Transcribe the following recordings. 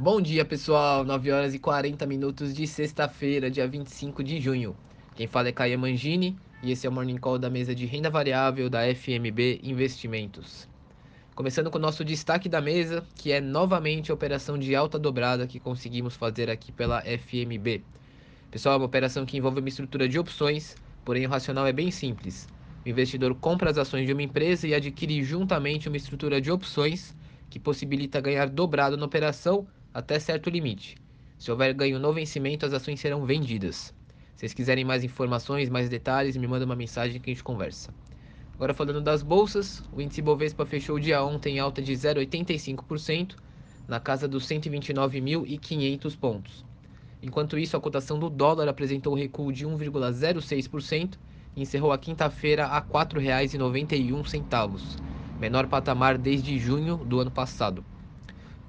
Bom dia, pessoal. 9 horas e 40 minutos de sexta-feira, dia 25 de junho. Quem fala é Caia Mangini e esse é o Morning Call da mesa de renda variável da FMB Investimentos. Começando com o nosso destaque da mesa, que é novamente a operação de alta dobrada que conseguimos fazer aqui pela FMB. Pessoal, é uma operação que envolve uma estrutura de opções, porém o racional é bem simples. O investidor compra as ações de uma empresa e adquire juntamente uma estrutura de opções que possibilita ganhar dobrado na operação até certo limite. Se houver ganho no vencimento, as ações serão vendidas. Se vocês quiserem mais informações, mais detalhes, me manda uma mensagem que a gente conversa. Agora falando das bolsas, o índice Bovespa fechou o dia ontem em alta de 0,85%, na casa dos 129.500 pontos. Enquanto isso, a cotação do dólar apresentou recuo de 1,06% e encerrou a quinta-feira a R$ 4,91, menor patamar desde junho do ano passado.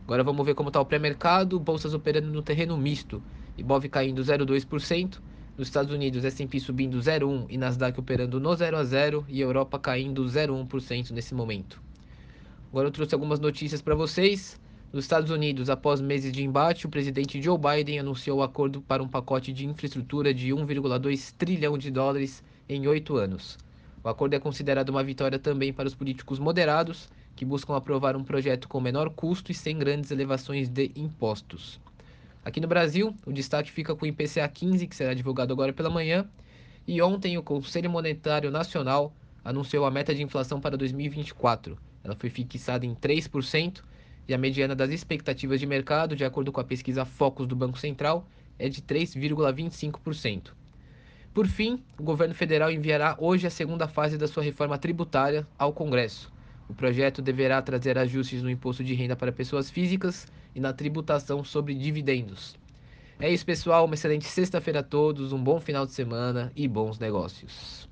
Agora vamos ver como está o pré-mercado, bolsas operando no terreno misto, Ibov caindo 0,2%, nos Estados Unidos S&P subindo 0,1% e Nasdaq operando no 0 a 0 e Europa caindo 0,1% nesse momento. Agora eu trouxe algumas notícias para vocês. Nos Estados Unidos, após meses de embate, o presidente Joe Biden anunciou o acordo para um pacote de infraestrutura de 1,2 trilhão de dólares em oito anos. O acordo é considerado uma vitória também para os políticos moderados, que buscam aprovar um projeto com menor custo e sem grandes elevações de impostos. Aqui no Brasil, o destaque fica com o IPCA 15, que será divulgado agora pela manhã, e ontem o Conselho Monetário Nacional anunciou a meta de inflação para 2024. Ela foi fixada em 3% e a mediana das expectativas de mercado, de acordo com a pesquisa Focus do Banco Central, é de 3,25%. Por fim, o governo federal enviará hoje a segunda fase da sua reforma tributária ao Congresso. O projeto deverá trazer ajustes no imposto de renda para pessoas físicas e na tributação sobre dividendos. É isso, pessoal. Uma excelente sexta-feira a todos, um bom final de semana e bons negócios.